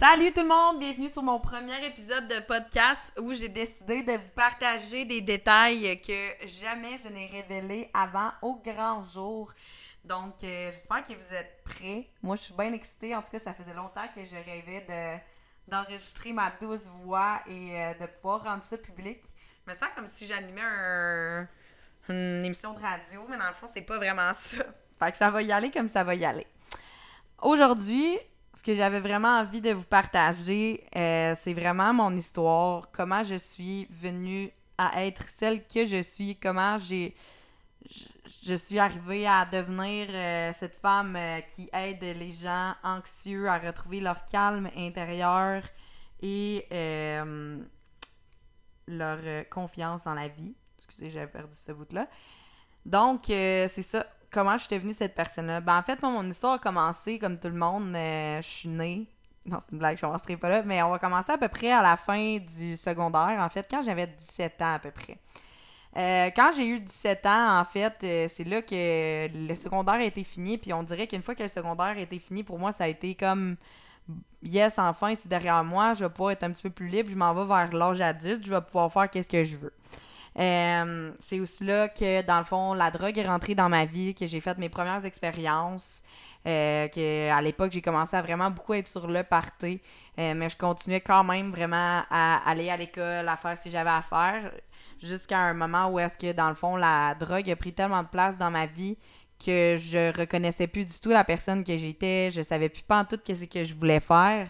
Salut tout le monde, bienvenue sur mon premier épisode de podcast où j'ai décidé de vous partager des détails que jamais je n'ai révélés avant au grand jour. Donc, euh, j'espère que vous êtes prêts. Moi, je suis bien excitée. En tout cas, ça faisait longtemps que je rêvais de, d'enregistrer ma douce voix et euh, de pouvoir rendre ça public. Je me sens comme si j'animais un, une émission de radio, mais dans le fond, c'est pas vraiment ça. Fait que ça va y aller comme ça va y aller. Aujourd'hui, ce que j'avais vraiment envie de vous partager, euh, c'est vraiment mon histoire, comment je suis venue à être celle que je suis, comment j'ai je, suis arrivée à devenir euh, cette femme euh, qui aide les gens anxieux à retrouver leur calme intérieur et leur confiance en la vie. Excusez, j'avais perdu ce bout-là. Donc, c'est ça comment je suis devenue cette personne-là? Ben, en fait, mon histoire a commencé comme tout le monde. Euh, je suis née. Non, c'est une blague, je ne pas là. Mais on va commencer à peu près à la fin du secondaire, en fait, quand j'avais 17 ans à peu près. Euh, quand j'ai eu 17 ans, en fait, euh, c'est là que le secondaire a été fini. Puis on dirait qu'une fois que le secondaire a été fini, pour moi, ça a été comme yes, enfin, c'est derrière moi, je vais pouvoir être un petit peu plus libre, je m'en vais vers l'âge adulte, je vais pouvoir faire qu'est-ce que je veux. Euh, c'est aussi là que, dans le fond, la drogue est rentrée dans ma vie, que j'ai fait mes premières expériences. Euh, que à l'époque j'ai commencé à vraiment beaucoup être sur le party. Euh, mais je continuais quand même vraiment à aller à l'école à faire ce que j'avais à faire jusqu'à un moment où est-ce que dans le fond la drogue a pris tellement de place dans ma vie que je reconnaissais plus du tout la personne que j'étais. Je savais plus pas en tout ce que je voulais faire.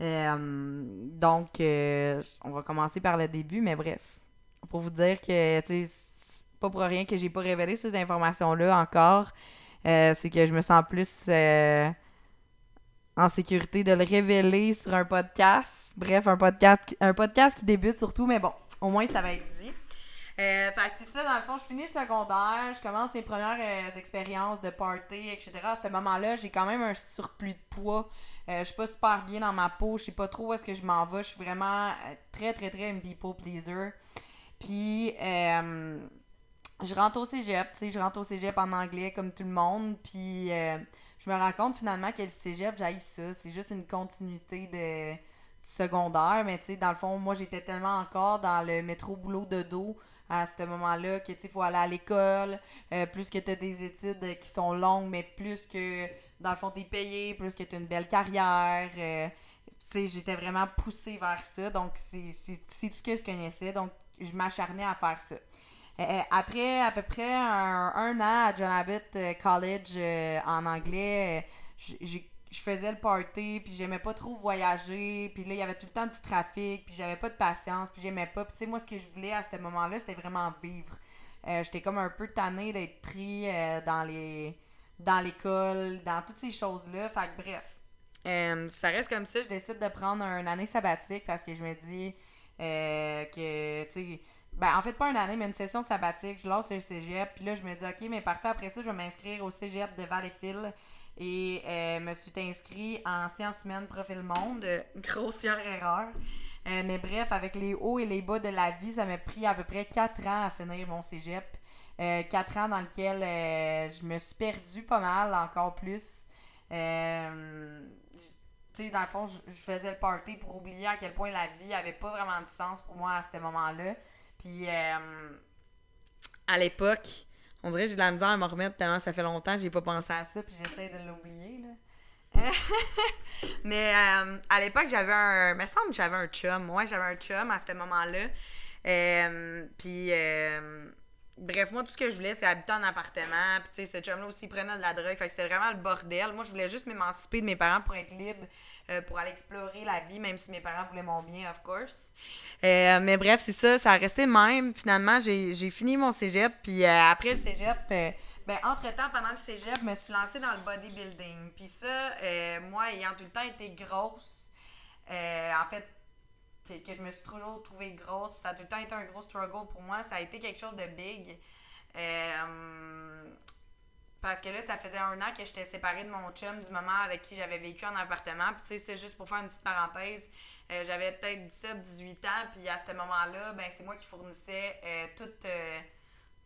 Donc on va commencer par le début mais bref pour vous dire que, sais, pas pour rien que j'ai pas révélé ces informations-là encore. Euh, c'est que je me sens plus euh, en sécurité de le révéler sur un podcast. Bref, un podcast, un podcast qui débute surtout, mais bon, au moins ça va être dit. Euh, fait c'est ça, dans le fond, je finis le secondaire, je commence mes premières euh, expériences de party, etc. À ce moment-là, j'ai quand même un surplus de poids. je suis pas super bien dans ma peau, je sais pas trop où est-ce que je m'en vais. Je suis vraiment très, très, très une people pleaser. Puis, euh, je rentre au cégep, tu sais, je rentre au cégep en anglais comme tout le monde. Puis, euh, je me rends compte finalement que le cégep, j'aille ça. C'est juste une continuité de, secondaire. Mais, tu sais, dans le fond, moi, j'étais tellement encore dans le métro boulot de dos à ce moment-là que, tu faut aller à l'école. Euh, plus que tu as des études qui sont longues, mais plus que, dans le fond, tu es payé, plus que tu as une belle carrière. sais, j'étais vraiment poussée vers ça. Donc, c'est tout ce que je connaissais. Donc, je m'acharnais à faire ça. Euh, euh, après à peu près un, an à John Abbott euh, College en anglais, je faisais le party, puis j'aimais pas trop voyager, puis là, il y avait tout le temps du trafic, puis j'avais pas de patience, puis j'aimais pas. Puis tu sais, moi, ce que je voulais à ce moment-là, c'était vraiment vivre. J'étais comme un peu tannée d'être pris dans les dans l'école, dans toutes ces choses-là. Fait que bref. ça reste comme ça, je décide de prendre une année sabbatique parce que je me dis euh, que, tu sais, ben, en fait, pas une année, mais une session sabbatique. Je lance le cégep. Puis là, je me dis, OK, mais parfait. Après ça, je vais m'inscrire au cégep de Valleyfield. Et euh, me suis inscrit en sciences humaines profil monde. Grossière erreur. Euh, mais bref, avec les hauts et les bas de la vie, ça m'a pris à peu près 4 ans à finir mon cégep. 4 ans dans lequel je me suis perdue pas mal, encore plus dans le fond, je, faisais le party pour oublier à quel point la vie avait pas vraiment de sens pour moi à ce moment-là. Puis, euh, à l'époque, on dirait que j'ai de la misère à me remettre tellement ça fait longtemps que j'ai pas pensé à ça, puis j'essaie de l'oublier, là. Mais euh, à l'époque, j'avais un. me semble que j'avais un chum. Moi, j'avais un chum à ce moment-là. Euh, puis Bref, moi, tout ce que je voulais, c'est habiter en appartement. Puis, tu sais, ce chum-là aussi prenait de la drogue. Fait que c'était vraiment le bordel. Moi, je voulais juste m'émanciper de mes parents pour être libre, euh, pour aller explorer la vie, même si mes parents voulaient mon bien, of course. Euh, mais bref, c'est ça. Ça a resté même. Finalement, j'ai fini mon cégep. Puis, euh, après le cégep, ben, entre-temps, pendant le cégep, je me suis lancée dans le bodybuilding. Puis ça, moi, ayant tout le temps été grosse, en fait, que, je me suis toujours trouvée grosse. ça a tout le temps été un gros struggle pour moi. Ça a été quelque chose de big. Euh, parce que là, ça faisait un an que j'étais séparée de mon chum du moment avec qui j'avais vécu en appartement. Puis tu sais, c'est juste pour faire une petite parenthèse. Euh, j'avais peut-être 17-18 ans, puis à ce moment-là, ben c'est moi qui fournissais euh, tout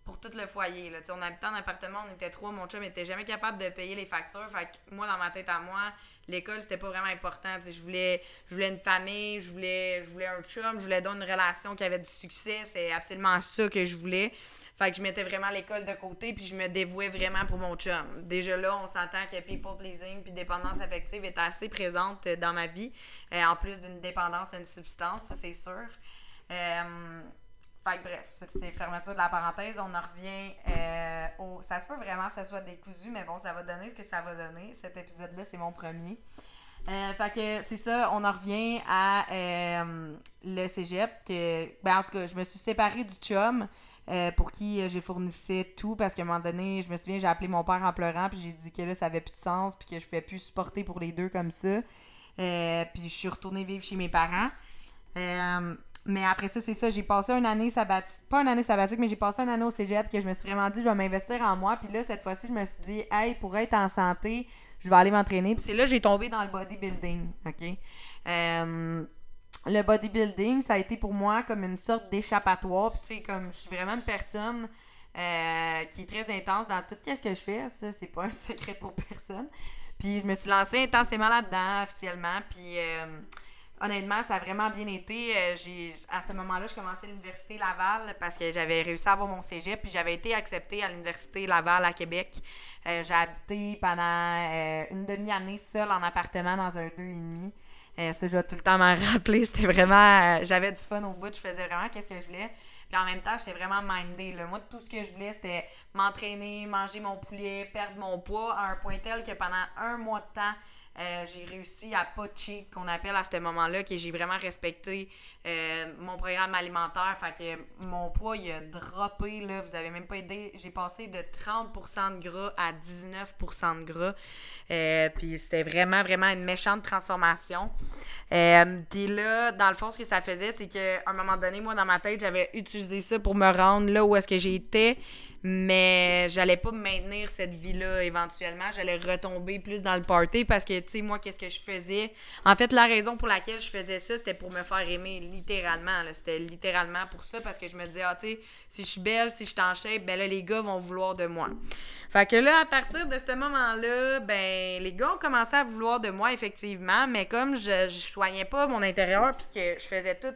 pour tout le foyer. Là. on habitait en appartement, on était trois, mon chum n'était jamais capable de payer les factures. Fait que moi, dans ma tête à moi, l'école, c'était pas vraiment important. je voulais, je voulais une famille, je voulais, je voulais un chum, je voulais donner une relation qui avait du succès. C'est absolument ça que je voulais. Fait que je mettais vraiment l'école de côté, puis je me dévouais vraiment pour mon chum. Déjà là, on s'entend que people pleasing puis dépendance affective est assez présente dans ma vie, euh, en plus d'une dépendance à une substance, ça c'est sûr. Euh, fait bref, c'est fermeture de la parenthèse. On en revient euh, au. Ça se peut vraiment que ça soit décousu, mais bon, ça va donner ce que ça va donner. Cet épisode-là, c'est mon premier. fait que c'est ça, on en revient à le cégep. Ben, en tout cas, je me suis séparée du chum. Euh, pour qui euh, j'ai fournissé tout parce qu'à un moment donné, je me souviens, j'ai appelé mon père en pleurant, puis j'ai dit que là, ça avait plus de sens, puis que je pouvais plus supporter pour les deux comme ça. Euh, puis je suis retournée vivre chez mes parents. Mais après ça, c'est ça, j'ai passé une année sabbatique, pas une année sabbatique, mais j'ai passé une année au cégep que je me suis vraiment dit, je vais m'investir en moi. Puis là, cette fois-ci, je me suis dit, hey, pour être en santé, je vais aller m'entraîner. Puis c'est là que j'ai tombé dans le bodybuilding, OK? le bodybuilding, ça a été pour moi comme une sorte d'échappatoire. Puis, tu sais, comme je suis vraiment une personne euh, qui est très intense dans tout ce que je fais. Ça, c'est pas un secret pour personne. Puis, je me suis lancée intensément là-dedans, officiellement. Puis, euh, honnêtement, ça a vraiment bien été. Euh, à ce moment-là, je commençais l'Université Laval parce que j'avais réussi à avoir mon cégep. Puis, j'avais été acceptée à l'Université Laval à Québec. j'ai habité pendant une demi-année seule en appartement dans un deux et demi. Euh, ça, je vais tout le temps m'en rappeler. C'était vraiment. Euh, j'avais du fun au bout. Je faisais vraiment qu'est-ce que je voulais. Puis en même temps, j'étais vraiment mindée. Moi, tout ce que je voulais, c'était m'entraîner, manger mon poulet, perdre mon poids à un point tel que pendant un mois de temps, euh, j'ai réussi à pas cheat, qu'on appelle à ce moment-là, que j'ai vraiment respecté euh, mon programme alimentaire. Fait que mon poids, il a droppé, là. Vous avez même pas aidé. J'ai passé de 30% de gras à 19% de gras. Euh, puis c'était vraiment, vraiment une méchante transformation. puis là, dans le fond, ce que ça faisait, c'est qu'à un moment donné, moi, dans ma tête, j'avais utilisé ça pour me rendre là où est-ce que j'étais mais j'allais pas maintenir cette vie-là éventuellement. J'allais retomber plus dans le party parce que, tu sais, moi, qu'est-ce que je faisais? En fait, la raison pour laquelle je faisais ça, c'était pour me faire aimer, littéralement. C'était littéralement pour ça parce que je me disais, ah, tu sais, si je suis belle, si je suis en shape, ben là, les gars vont vouloir de moi. Fait que là, à partir de ce moment-là, ben, les gars ont commencé à vouloir de moi, effectivement, mais comme je, je soignais pas mon intérieur puis que je faisais tout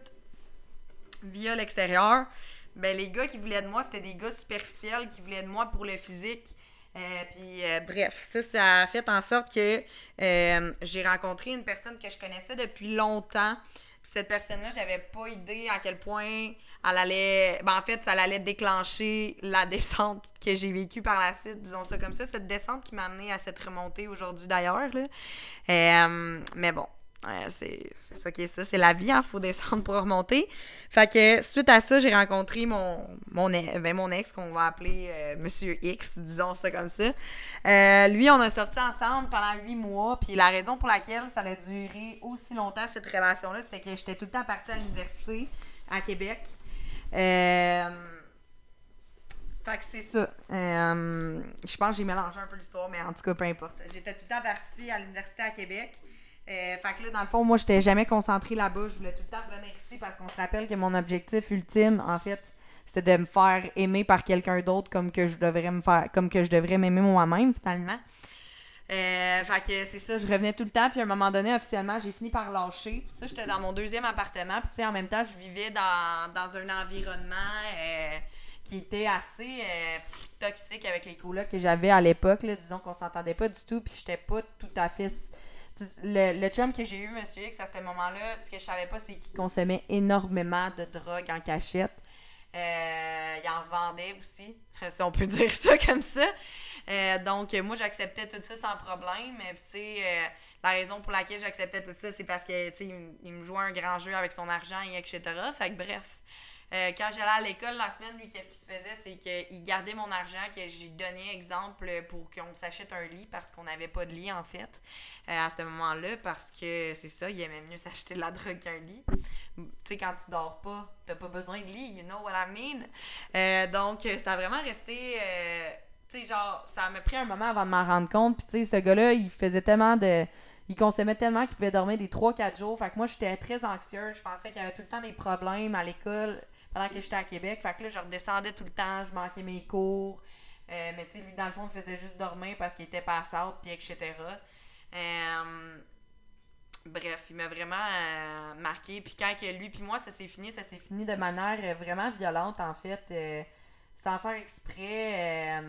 via l'extérieur, ben les gars qui voulaient de moi, c'était des gars superficiels qui voulaient de moi pour le physique. Euh, puis euh, bref, ça, ça a fait en sorte que euh, j'ai rencontré une personne que je connaissais depuis longtemps. Puis cette personne-là, j'avais pas idée à quel point elle allait. Ben, en fait, ça allait déclencher la descente que j'ai vécue par la suite, disons ça comme ça. Cette descente qui m'a amené à cette remontée aujourd'hui d'ailleurs. mais bon, c'est ça qui est ça, c'est la vie, hein, faut descendre pour remonter. Fait que suite à ça, j'ai rencontré mon, mon, ben, mon ex, qu'on va appeler euh, Monsieur X, disons ça comme ça. Euh, lui, on a sorti ensemble pendant huit mois, puis la raison pour laquelle ça a duré aussi longtemps, cette relation-là, c'était que j'étais tout le temps partie à l'université à Québec. Euh, fait que c'est ça. je pense que j'ai mélangé un peu l'histoire, mais en tout cas, peu importe. J'étais tout le temps partie à l'université à Québec. Euh, fait que là, dans le fond, moi, j'étais jamais concentrée là-bas. Je voulais tout le temps revenir ici parce qu'on se rappelle que mon objectif ultime, en fait, c'était de me faire aimer par quelqu'un d'autre comme que je devrais me faire, comme que je devrais m'aimer moi-même, finalement. Euh, fait que c'est ça, je revenais tout le temps, puis à un moment donné, officiellement, j'ai fini par lâcher. Puis ça, j'étais dans mon deuxième appartement, puis tu sais, en même temps, je vivais dans, dans un environnement euh, qui était assez toxique avec les colocs que j'avais à l'époque. Disons qu'on s'entendait pas du tout, puis j'étais pas tout à fait le, le chum que j'ai eu, Monsieur X, à ce moment-là, ce que je savais pas, c'est qu'il consommait énormément de drogue en cachette. Euh, il en vendait aussi, si on peut dire ça comme ça. Euh, donc, moi, j'acceptais tout ça sans problème. Tu sais, euh, la raison pour laquelle j'acceptais tout ça, c'est parce que, tu sais, il, me jouait un grand jeu avec son argent, et etc. Fait que, bref. Euh, quand j'allais à l'école la semaine, lui, qu'est-ce qu'il se faisait? C'est qu'il gardait mon argent que j'ai donné exemple pour qu'on s'achète un lit parce qu'on n'avait pas de lit, en fait, euh, à ce moment-là, parce que c'est ça, il aimait mieux s'acheter de la drogue qu'un lit. Tu sais, quand tu dors pas, t'as pas besoin de lit, you know what I mean? Euh, donc, ça a vraiment resté. tu sais, genre, ça m'a pris un moment avant de m'en rendre compte. Puis, tu sais, ce gars-là, il faisait tellement de il consommait tellement qu'il pouvait dormir des 3-4 jours. Fait que moi, j'étais très anxieuse. Je pensais qu'il y avait tout le temps des problèmes à l'école pendant que j'étais à Québec. Fait que là, je redescendais tout le temps, je manquais mes cours. Euh, mais tu sais, lui, dans le fond, il faisait juste dormir parce qu'il était pass out, puis etc. Euh, bref, il m'a vraiment euh, marqué. Puis quand que lui puis moi, ça s'est fini, ça s'est fini de manière euh, vraiment violente, en fait. sans faire exprès.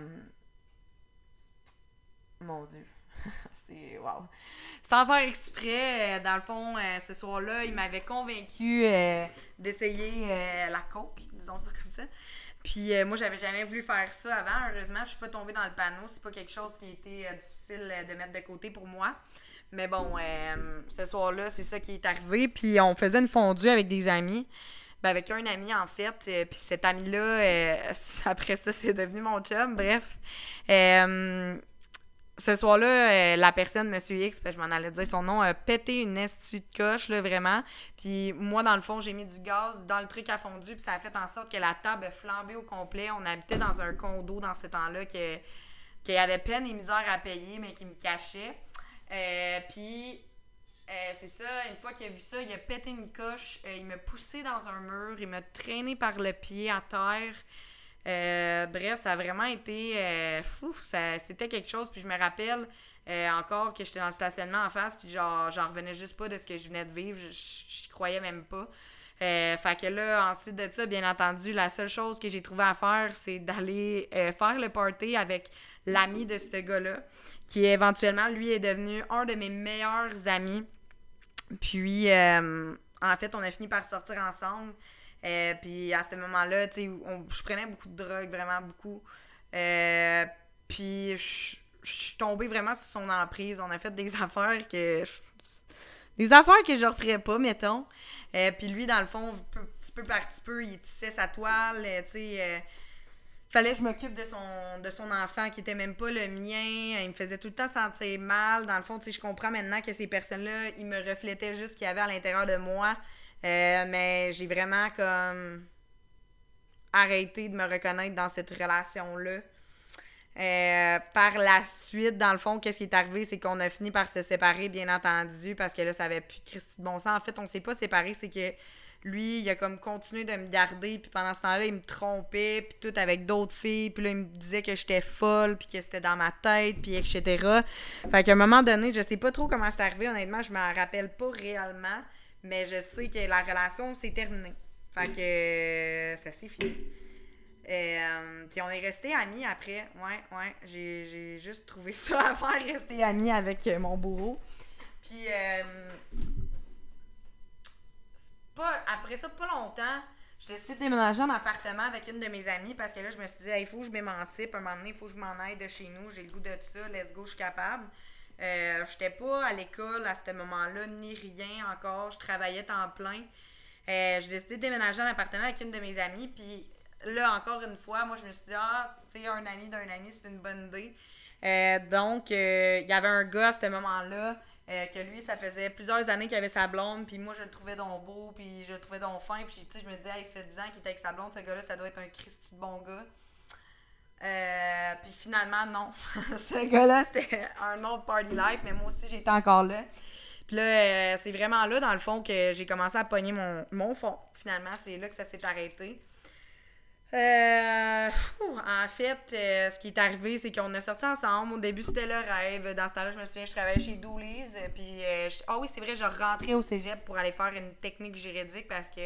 Mon Dieu. C'est. Wow. Sans faire exprès, euh, dans le fond, euh, ce soir-là, il m'avait convaincu euh, d'essayer la coke, disons ça comme ça. Puis moi, j'avais jamais voulu faire ça avant. Heureusement, je suis pas tombée dans le panneau. C'est pas quelque chose qui été euh, difficile de mettre de côté pour moi. Mais bon, ce soir-là, c'est ça qui est arrivé. Puis on faisait une fondue avec des amis. Ben, avec un ami, en fait. puis cet ami-là, après ça, c'est devenu mon chum. Bref. Ce soir-là, euh, la personne, Monsieur X, ben, je m'en allais dire son nom, a pété une estie de coche, là, vraiment. Puis moi, dans le fond, j'ai mis du gaz dans le truc à fondu, puis ça a fait en sorte que la table a flambé au complet. On habitait dans un condo dans ce temps-là que qu'il y avait peine et misère à payer, mais qui me cachait. Euh, puis, euh, c'est ça, une fois qu'il a vu ça, il a pété une coche, il m'a poussé dans un mur, il m'a traîné par le pied à terre. Euh, bref, ça a vraiment été. euh, fou, ça- c'était quelque chose. Puis je me rappelle euh, encore que j'étais dans le stationnement en face, puis genre, j'en revenais juste pas de ce que je venais de vivre. Je croyais même pas. Fait que là, ensuite de ça, bien entendu, la seule chose que j'ai trouvé à faire, c'est d'aller faire le party avec l'ami de ce gars-là, qui éventuellement, lui, est devenu un de mes meilleurs amis. Puis, en fait, on a fini par sortir ensemble. Euh, puis à ce moment-là, tu sais, je prenais beaucoup de drogue, vraiment beaucoup. Euh, puis je suis tombée vraiment sur son emprise. On a fait des affaires que. Des affaires que je referais pas, mettons. Euh, puis lui, dans le fond, petit peu par petit peu, il tissait sa toile. euh, tu sais. fallait que je m'occupe de son, de son enfant qui était même pas le mien. Il me faisait tout le temps sentir mal. Dans le fond, je comprends maintenant que ces personnes-là, ils me reflétaient juste ce qu'il y avait à l'intérieur de moi. Euh, mais j'ai vraiment comme arrêté de me reconnaître dans cette relation-là. Euh, par la suite, dans le fond, qu'est-ce qui est arrivé, c'est qu'on a fini par se séparer, bien entendu, parce que là, ça avait plus Christy de bon sens. En fait, on s'est pas séparés, c'est que lui, il a comme continué de me garder, puis pendant ce temps-là, il me trompait, puis tout avec d'autres filles, puis là, il me disait que j'étais folle, puis que c'était dans ma tête, puis etc. Fait qu'à un moment donné, je sais pas trop comment c'est arrivé, honnêtement, je m'en rappelle pas réellement, mais je sais que la relation s'est terminée. Fait que euh, ça s'est fini. Euh, puis on est restés amis après. Ouais, ouais. J'ai, juste trouvé ça à faire, rester amis avec euh, mon bourreau. Puis pas, après ça, pas longtemps, j'ai décidé de déménager en appartement avec une de mes amies parce que là, je me suis dit, il faut que je m'émancipe. Un moment donné, il faut que je m'en aille de chez nous. J'ai le goût de ça. Let's go, je suis capable. Euh, j'étais pas à l'école à ce moment-là, ni rien encore. Je travaillais temps plein. Euh, j'ai décidé de déménager en appartement avec une de mes amies. Puis là, encore une fois, moi, je me suis dit, ah, tu sais, un ami d'un ami, c'est une bonne idée. Euh, donc, il y avait un gars à ce moment-là, que lui, ça faisait plusieurs années qu'il avait sa blonde, puis moi, je le trouvais donc beau, puis je le trouvais donc fin, puis tu sais, je me disais, hey, ça fait 10 ans qu'il était avec sa blonde, ce gars-là, ça doit être un Christy de bon gars. Euh, puis finalement, non. ce gars-là, c'était un autre party life, mais moi aussi, j'étais encore là. Puis là, euh, c'est vraiment là, dans le fond, que j'ai commencé à pogner mon, mon fond. Finalement, c'est là que ça s'est arrêté. Euh, en fait, ce qui est arrivé, c'est qu'on a sorti ensemble. Au début, c'était le rêve. Dans ce temps-là, je me souviens, je travaillais chez Doolies. euh, Puis, ah oui, c'est vrai, je rentrais au cégep pour aller faire une technique juridique parce que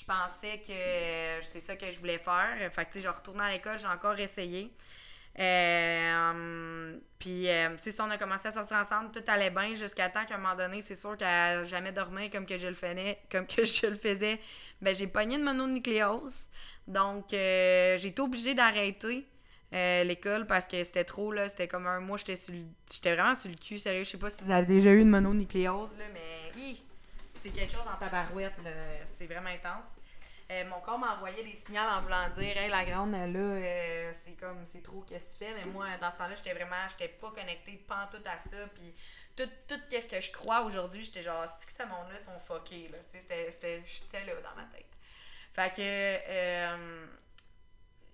je pensais que c'est ça que je voulais faire. Fait que, tu sais, je retournais à l'école, j'ai encore essayé. Euh, puis, euh, c'est ça, on a commencé à sortir ensemble, tout allait bien jusqu'à temps qu'à un moment donné, c'est sûr qu'à jamais dormir comme que je le faisais, comme que je le faisais, ben j'ai pogné une mononucléose. Donc, euh, j'ai été obligée d'arrêter euh, l'école parce que c'était trop, là. C'était comme un mois, j'étais j'étais vraiment sur le cul, sérieux. Je sais pas si vous avez déjà eu une mononucléose, là, mais hi, c'est quelque chose en tabarouette. C'est vraiment intense. Euh, mon corps m'a envoyé des signaux en voulant dire Hey, la grande, là, euh, c'est comme, c'est trop, qu'est-ce que tu fais? Mais moi, dans ce temps-là, j'étais vraiment, j'étais pas connectée pantoute à ça. Puis tout, ce que je crois aujourd'hui, j'étais genre, c'est que ce monde-là sont fuckés, là? Tu sais, j'étais là dans ma tête. Fait que, euh,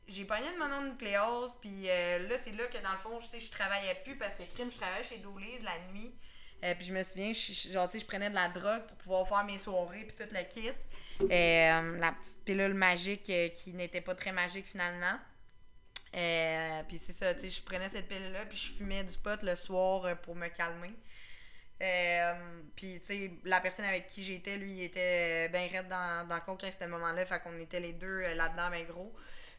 j'ai pogné une mononucléose, puis euh, là, c'est là que dans le fond, je sais, je travaillais plus parce que crime, je travaillais chez Doolies la nuit. Euh, puis je me souviens, je, genre, je prenais de la drogue pour pouvoir faire mes soirées, puis tout le kit. Euh, la petite pilule magique euh, qui n'était pas très magique finalement. Puis c'est ça, tu sais, je prenais cette pilule-là, puis je fumais du pot le soir pour me calmer. Puis, tu sais, la personne avec qui j'étais, lui, il était bien raide dans, dans le concours à ce moment-là. Fait qu'on était les deux là-dedans, bien gros.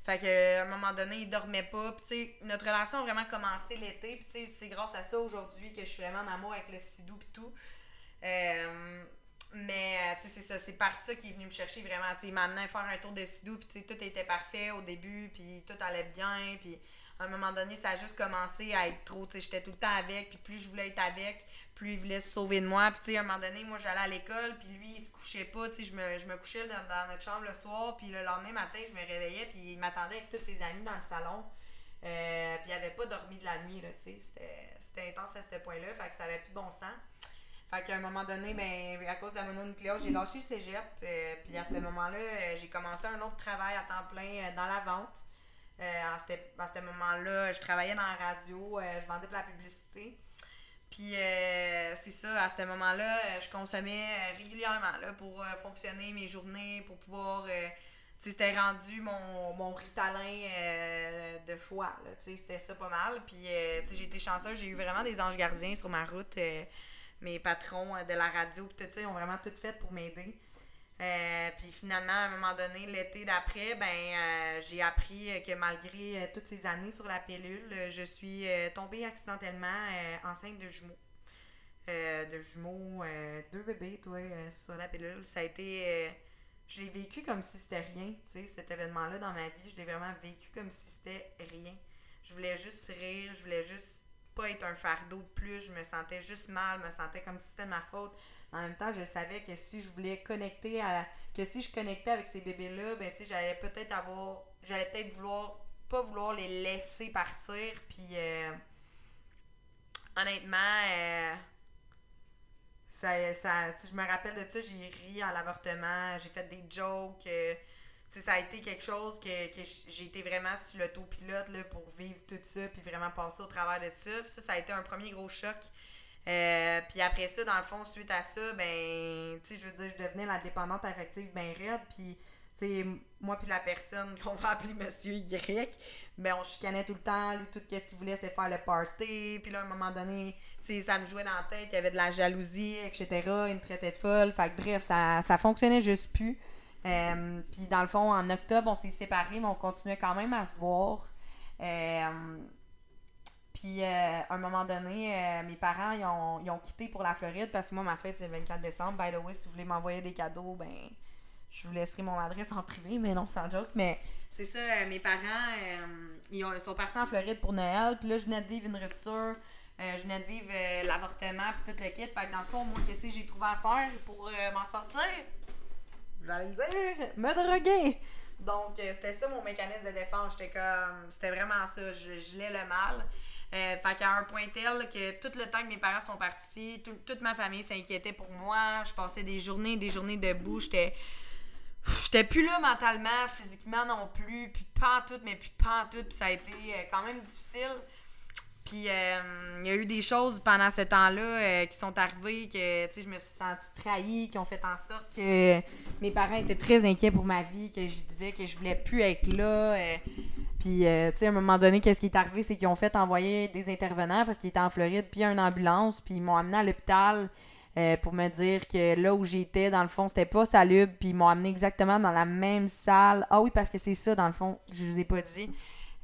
Fait qu'à un moment donné, il dormait pas. Puis, tu sais, notre relation a vraiment commencé l'été. Puis, tu sais, c'est grâce à ça aujourd'hui que je suis vraiment en amour avec le sidou et tout. Euh, mais, tu sais, c'est ça. C'est par ça qu'il est venu me chercher vraiment. Tu sais, il m'a amené à faire un tour de sidou. Puis, tu sais, tout était parfait au début. Puis, tout allait bien. Puis, à un moment donné, ça a juste commencé à être trop. J'étais tout le temps avec. Puis, plus je voulais être avec, plus il voulait se sauver de moi. Puis, à un moment donné, moi, j'allais à l'école, puis lui, il se couchait pas. Je me, je me couchais dans, notre chambre le soir, puis le lendemain matin, je me réveillais, puis il m'attendait avec tous ses amis dans le salon. Euh, puis il avait pas dormi de la nuit, tu sais. C'était intense à ce point-là, fait que ça avait plus de bon sens. Fait qu'à un moment donné, ben, à cause de la mononucléose, j'ai lâché le cégep. Euh, puis à ce moment-là, euh, j'ai commencé un autre travail à temps plein dans la vente. À ce moment-là, je travaillais dans la radio, je vendais de la publicité. Puis euh, c'est ça, à ce moment-là, euh, je consommais euh, régulièrement là, pour fonctionner mes journées, pour pouvoir. c'était rendu mon, mon ritalin de choix. C'était ça pas mal. Puis j'ai été chanceuse, j'ai eu vraiment des anges gardiens sur ma route. mes patrons de la radio, tout ça, ils ont vraiment tout fait pour m'aider. Euh, puis finalement, à un moment donné, l'été d'après, ben euh, j'ai appris que malgré euh, toutes ces années sur la pilule, je suis tombée accidentellement enceinte de jumeaux. de jumeaux, deux bébés, toi, sur la pilule. Ça a été. je l'ai vécu comme si c'était rien, tu sais, cet événement-là dans ma vie. Je l'ai vraiment vécu comme si c'était rien. Je voulais juste rire, je voulais juste pas être un fardeau de plus. Je me sentais juste mal, je me sentais comme si c'était ma faute en même temps, je savais que si je voulais connecter à. que si je connectais avec ces bébés-là, ben tu j'allais peut-être avoir. J'allais peut-être vouloir. pas vouloir les laisser partir. Puis euh, honnêtement, euh, ça, ça, si je me rappelle de ça, j'ai ri à l'avortement, j'ai fait des jokes. Euh, ça a été quelque chose que, que j'ai été vraiment sur l'autopilote pour vivre tout ça, puis vraiment passer au travers de ça. ça, ça a été un premier gros choc. Euh, puis après ça, dans le fond, suite à ça, ben, tu sais, je veux dire, je devenais la dépendante affective ben raide, puis, tu sais, moi puis la personne qu'on va appeler Monsieur Y, ben, on chicanait tout le temps, lui, tout ce qu'il voulait, c'était faire le party, puis là, à un moment donné, tu sais, ça me jouait dans la tête, il y avait de la jalousie, etc., il me traitait de folle, fait que bref, ça, ça fonctionnait juste plus. Euh, puis dans le fond, en octobre, on s'est séparés, mais on continuait quand même à se voir. Euh, puis, euh, à un moment donné, euh, mes parents, ils ont, ils ont, quitté pour la Floride parce que moi, ma fête, c'est le 24 décembre. By the way, si vous voulez m'envoyer des cadeaux, ben, je vous laisserai mon adresse en privé, mais non, sans joke. Mais c'est ça, euh, mes parents, ils, sont partis en Floride pour Noël. Puis là, je venais de vivre une rupture. je venais de vivre l'avortement, puis tout le kit. Fait que dans le fond, moi, qu'est-ce que j'ai trouvé à faire pour m'en sortir? Vous allez le dire, me droguer! Donc, c'était ça mon mécanisme de défense. J'étais comme. C'était vraiment ça. Je l'ai le mal. Euh, fait qu'à un point tel que tout le temps que mes parents sont partis, toute ma famille s'inquiétait pour moi. Je passais des journées des journées debout. J'étais. J'étais plus là mentalement, physiquement non plus, puis pas en tout, mais puis pas en tout, puis ça a été euh, quand même difficile. Puis euh, il y a eu des choses pendant ce temps-là euh, qui sont arrivées que je me suis sentie trahie, qui ont fait en sorte que mes parents étaient très inquiets pour ma vie, que je disais que je voulais plus être là. Puis, euh, tu sais, à un moment donné, qu'est-ce qui est arrivé, c'est qu'ils ont fait envoyer des intervenants parce qu'ils étaient en Floride, puis une ambulance, puis ils m'ont amené à l'hôpital pour me dire que là où j'étais, dans le fond, c'était pas salubre, puis ils m'ont amené exactement dans la même salle. Ah oui, parce que c'est ça, dans le fond, je vous ai pas dit.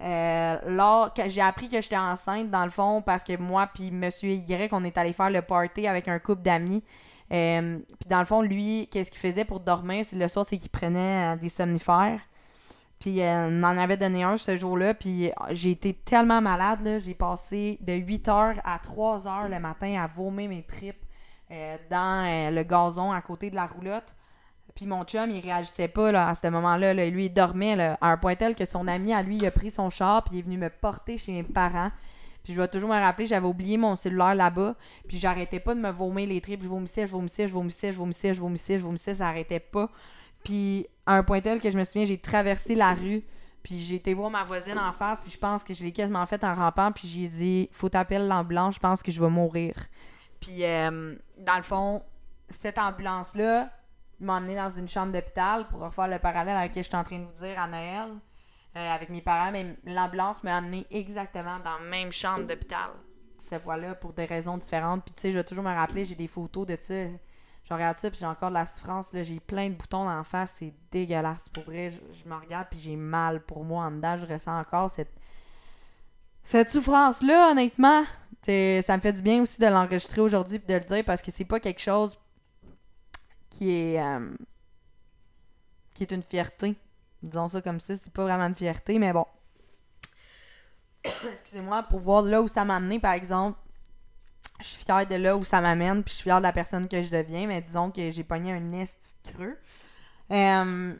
Euh, j'ai appris que j'étais enceinte, dans le fond, parce que moi, puis Monsieur Y, on est allé faire le party avec un couple d'amis. puis dans le fond, lui, qu'est-ce qu'il faisait pour dormir, le soir, c'est qu'il prenait des somnifères. Puis elle m'en avait donné un ce jour-là. Puis j'ai été tellement malade. là J'ai passé de 8 h à 3 h le matin à vomir mes tripes euh, dans euh, le gazon à côté de la roulotte. Puis mon chum, il réagissait pas là, à ce moment-là. Lui, il dormait là, à un point tel que son ami, à lui, il a pris son char puis il est venu me porter chez mes parents. Puis je vais toujours me rappeler, j'avais oublié mon cellulaire là-bas. Puis j'arrêtais pas de me vomir les tripes. Je vomissais, je vomissais, je vomissais, je vomissais, je vomissais, je vomissais, ça arrêtait pas. Puis à un point tel que je me souviens, j'ai traversé la rue, puis j'ai été voir ma voisine en face, puis je pense que je l'ai quasiment fait en rampant, puis j'ai dit faut t'appeler l'ambulance, je pense que je vais mourir. Puis euh, dans le fond, cette ambulance-là m'a emmené dans une chambre d'hôpital pour refaire le parallèle avec ce que je suis en train de vous dire à Noël euh, avec mes parents, mais l'ambulance m'a amené exactement dans la même chambre d'hôpital. cette fois-là pour des raisons différentes. Puis tu sais, je vais toujours me rappeler, j'ai des photos de ça. Je regarde ça, puis j'ai encore de la souffrance. Là, j'ai plein de boutons en face. C'est dégueulasse. Pour vrai, je, me regarde, puis j'ai mal pour moi en dedans. Je ressens encore cette, cette souffrance-là, honnêtement. Ça me fait du bien aussi de l'enregistrer aujourd'hui, puis de le dire, parce que c'est pas quelque chose qui est. Euh, qui est une fierté. Disons ça comme ça. C'est pas vraiment une fierté, mais bon. Excusez-moi, pour voir là où ça m'a amené, par exemple je suis fière de là où ça m'amène, puis je suis fière de la personne que je deviens, mais disons que j'ai pogné un nest creux. Euh,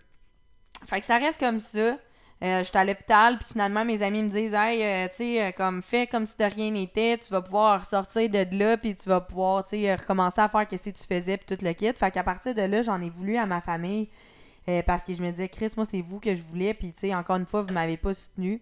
fait que ça reste comme ça. Euh, je suis à l'hôpital, puis finalement, mes amis me disent Hey, euh, tu sais, comme fais comme si de rien n'était, tu vas pouvoir sortir de là, puis tu vas pouvoir, tu sais, recommencer à faire ce que tu faisais, puis tout le kit. Fait qu'à partir de là, j'en ai voulu à ma famille, parce que je me disais Chris, moi, c'est vous que je voulais, puis tu sais, encore une fois, vous m'avez pas soutenu.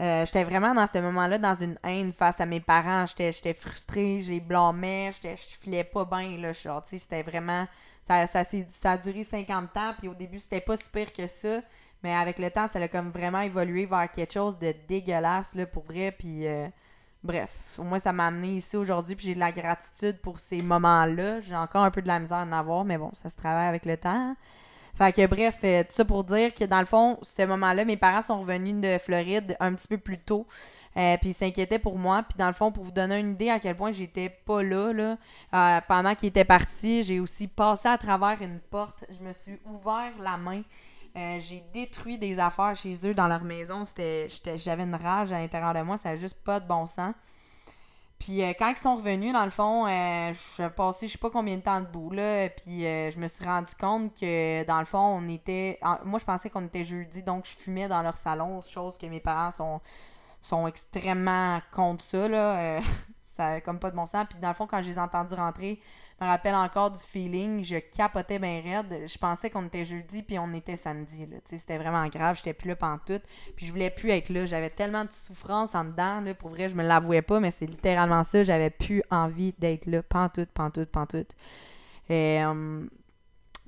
Euh, j'étais vraiment dans ce moment-là dans une haine face à mes parents. J'étais frustrée, j'ai blâmé, je filais pas bien. Là, c'était vraiment. Ça, ça, ça, a duré 50 ans, puis au début, c'était pas si pire que ça. Mais avec le temps, ça a comme vraiment évolué vers quelque chose de dégueulasse, là, pour vrai. Puis, euh, bref, au moins, ça m'a amené ici aujourd'hui, puis j'ai de la gratitude pour ces moments-là. J'ai encore un peu de la misère à en avoir, mais bon, ça se travaille avec le temps. Hein. Fait que bref, euh, tout ça pour dire que dans le fond, ce moment-là, mes parents sont revenus de Floride un petit peu plus tôt. Euh, puis ils s'inquiétaient pour moi. Puis dans le fond, pour vous donner une idée à quel point j'étais pas là, là euh, pendant qu'ils étaient partis, j'ai aussi passé à travers une porte. Je me suis ouvert la main. J'ai détruit des affaires chez eux dans leur maison. C'était, j'avais une rage à l'intérieur de moi. Ça n'avait juste pas de bon sens. Puis euh, quand ils sont revenus, dans le fond, euh, je passé je sais pas combien de temps debout, là, puis euh, je me suis rendu compte que, dans le fond, on était... moi, je pensais qu'on était jeudi, donc je fumais dans leur salon, chose que mes parents sont, sont extrêmement contre ça, là. ça comme pas de bon sens. Puis dans le fond, quand je les ai entendus rentrer, me rappelle encore du feeling. Je capotais bien raide. Je pensais qu'on était jeudi puis on était samedi. C'était vraiment grave. J'étais plus là pantoute. Puis je voulais plus être là. J'avais tellement de souffrance en dedans. Pour vrai, je me l'avouais pas, mais c'est littéralement ça. J'avais plus envie d'être là. Pantoute, pantoute, pantoute. Et, euh,